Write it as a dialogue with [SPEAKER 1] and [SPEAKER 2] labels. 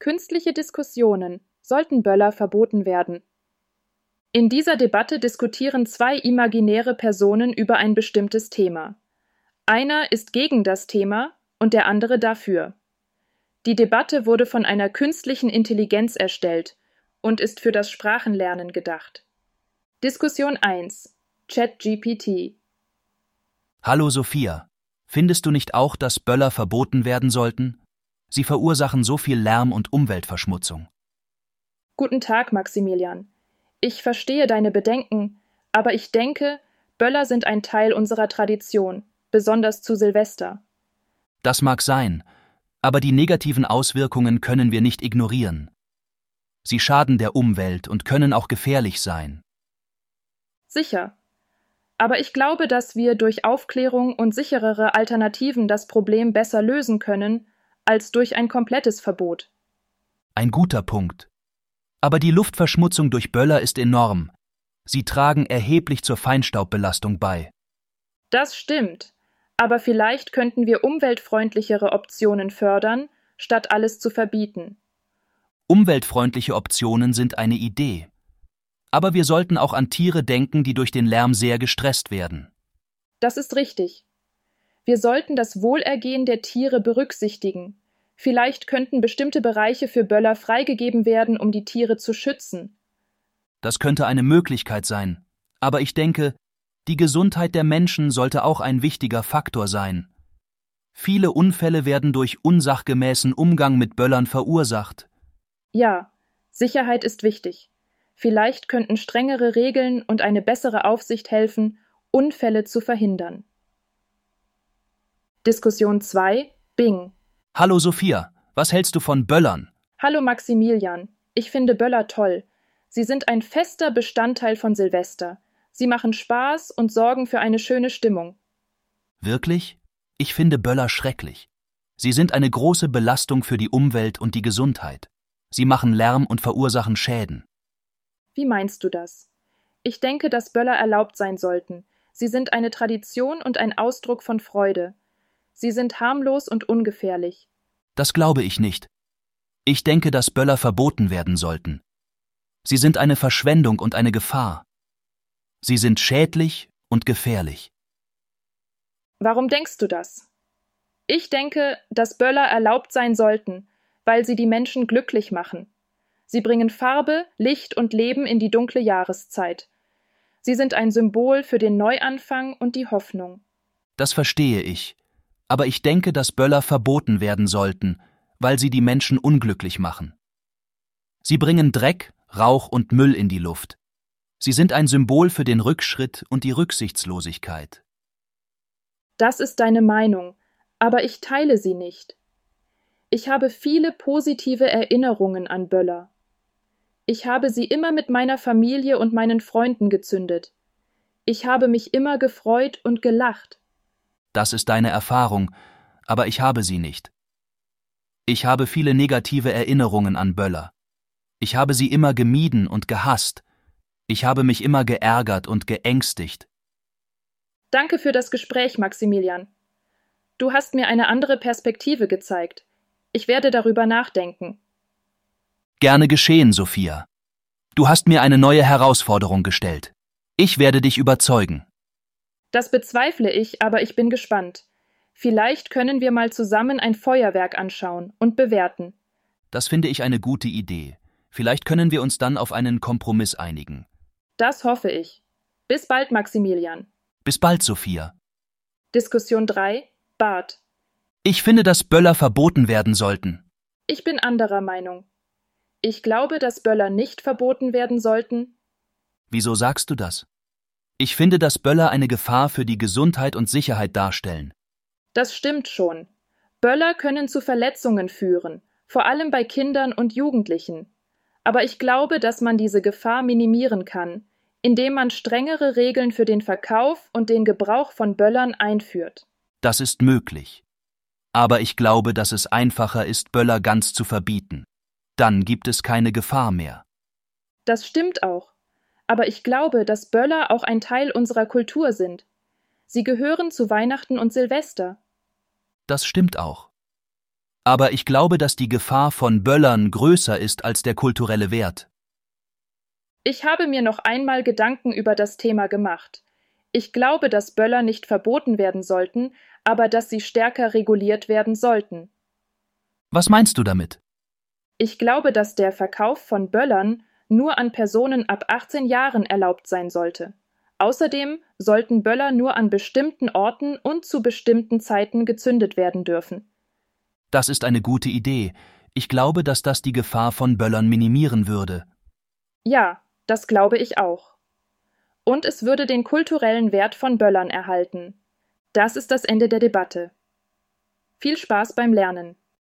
[SPEAKER 1] Künstliche Diskussionen sollten Böller verboten werden. In dieser Debatte diskutieren zwei imaginäre Personen über ein bestimmtes Thema. Einer ist gegen das Thema und der andere dafür. Die Debatte wurde von einer künstlichen Intelligenz erstellt und ist für das Sprachenlernen gedacht. Diskussion 1 ChatGPT
[SPEAKER 2] Hallo Sophia. Findest du nicht auch, dass Böller verboten werden sollten? Sie verursachen so viel Lärm und Umweltverschmutzung.
[SPEAKER 1] Guten Tag, Maximilian. Ich verstehe deine Bedenken, aber ich denke, Böller sind ein Teil unserer Tradition, besonders zu Silvester.
[SPEAKER 2] Das mag sein, aber die negativen Auswirkungen können wir nicht ignorieren. Sie schaden der Umwelt und können auch gefährlich sein.
[SPEAKER 1] Sicher. Aber ich glaube, dass wir durch Aufklärung und sicherere Alternativen das Problem besser lösen können als durch ein komplettes Verbot.
[SPEAKER 2] Ein guter Punkt. Aber die Luftverschmutzung durch Böller ist enorm. Sie tragen erheblich zur Feinstaubbelastung bei.
[SPEAKER 1] Das stimmt. Aber vielleicht könnten wir umweltfreundlichere Optionen fördern, statt alles zu verbieten.
[SPEAKER 2] Umweltfreundliche Optionen sind eine Idee. Aber wir sollten auch an Tiere denken, die durch den Lärm sehr gestresst werden.
[SPEAKER 1] Das ist richtig. Wir sollten das Wohlergehen der Tiere berücksichtigen. Vielleicht könnten bestimmte Bereiche für Böller freigegeben werden, um die Tiere zu schützen.
[SPEAKER 2] Das könnte eine Möglichkeit sein. Aber ich denke, die Gesundheit der Menschen sollte auch ein wichtiger Faktor sein. Viele Unfälle werden durch unsachgemäßen Umgang mit Böllern verursacht.
[SPEAKER 1] Ja, Sicherheit ist wichtig. Vielleicht könnten strengere Regeln und eine bessere Aufsicht helfen, Unfälle zu verhindern. Diskussion 2 Bing
[SPEAKER 2] Hallo Sophia, was hältst du von Böllern?
[SPEAKER 1] Hallo Maximilian, ich finde Böller toll. Sie sind ein fester Bestandteil von Silvester. Sie machen Spaß und sorgen für eine schöne Stimmung.
[SPEAKER 2] Wirklich? Ich finde Böller schrecklich. Sie sind eine große Belastung für die Umwelt und die Gesundheit. Sie machen Lärm und verursachen Schäden.
[SPEAKER 1] Wie meinst du das? Ich denke, dass Böller erlaubt sein sollten. Sie sind eine Tradition und ein Ausdruck von Freude. Sie sind harmlos und ungefährlich.
[SPEAKER 2] Das glaube ich nicht. Ich denke, dass Böller verboten werden sollten. Sie sind eine Verschwendung und eine Gefahr. Sie sind schädlich und gefährlich.
[SPEAKER 1] Warum denkst du das? Ich denke, dass Böller erlaubt sein sollten, weil sie die Menschen glücklich machen. Sie bringen Farbe, Licht und Leben in die dunkle Jahreszeit. Sie sind ein Symbol für den Neuanfang und die Hoffnung.
[SPEAKER 2] Das verstehe ich. Aber ich denke, dass Böller verboten werden sollten, weil sie die Menschen unglücklich machen. Sie bringen Dreck, Rauch und Müll in die Luft. Sie sind ein Symbol für den Rückschritt und die Rücksichtslosigkeit.
[SPEAKER 1] Das ist deine Meinung, aber ich teile sie nicht. Ich habe viele positive Erinnerungen an Böller. Ich habe sie immer mit meiner Familie und meinen Freunden gezündet. Ich habe mich immer gefreut und gelacht.
[SPEAKER 2] Das ist deine Erfahrung, aber ich habe sie nicht. Ich habe viele negative Erinnerungen an Böller. Ich habe sie immer gemieden und gehasst, ich habe mich immer geärgert und geängstigt.
[SPEAKER 1] Danke für das Gespräch, Maximilian. Du hast mir eine andere Perspektive gezeigt. Ich werde darüber nachdenken.
[SPEAKER 2] Gerne geschehen, Sophia. Du hast mir eine neue Herausforderung gestellt. Ich werde dich überzeugen.
[SPEAKER 1] Das bezweifle ich, aber ich bin gespannt. Vielleicht können wir mal zusammen ein Feuerwerk anschauen und bewerten.
[SPEAKER 2] Das finde ich eine gute Idee. Vielleicht können wir uns dann auf einen Kompromiss einigen.
[SPEAKER 1] Das hoffe ich. Bis bald, Maximilian.
[SPEAKER 2] Bis bald, Sophia.
[SPEAKER 1] Diskussion 3 Bart.
[SPEAKER 2] Ich finde, dass Böller verboten werden sollten.
[SPEAKER 1] Ich bin anderer Meinung. Ich glaube, dass Böller nicht verboten werden sollten.
[SPEAKER 2] Wieso sagst du das? Ich finde, dass Böller eine Gefahr für die Gesundheit und Sicherheit darstellen.
[SPEAKER 1] Das stimmt schon. Böller können zu Verletzungen führen, vor allem bei Kindern und Jugendlichen. Aber ich glaube, dass man diese Gefahr minimieren kann, indem man strengere Regeln für den Verkauf und den Gebrauch von Böllern einführt.
[SPEAKER 2] Das ist möglich. Aber ich glaube, dass es einfacher ist, Böller ganz zu verbieten. Dann gibt es keine Gefahr mehr.
[SPEAKER 1] Das stimmt auch. Aber ich glaube, dass Böller auch ein Teil unserer Kultur sind. Sie gehören zu Weihnachten und Silvester.
[SPEAKER 2] Das stimmt auch. Aber ich glaube, dass die Gefahr von Böllern größer ist als der kulturelle Wert.
[SPEAKER 1] Ich habe mir noch einmal Gedanken über das Thema gemacht. Ich glaube, dass Böller nicht verboten werden sollten, aber dass sie stärker reguliert werden sollten.
[SPEAKER 2] Was meinst du damit?
[SPEAKER 1] Ich glaube, dass der Verkauf von Böllern nur an Personen ab 18 Jahren erlaubt sein sollte. Außerdem sollten Böller nur an bestimmten Orten und zu bestimmten Zeiten gezündet werden dürfen.
[SPEAKER 2] Das ist eine gute Idee. Ich glaube, dass das die Gefahr von Böllern minimieren würde.
[SPEAKER 1] Ja, das glaube ich auch. Und es würde den kulturellen Wert von Böllern erhalten. Das ist das Ende der Debatte. Viel Spaß beim Lernen.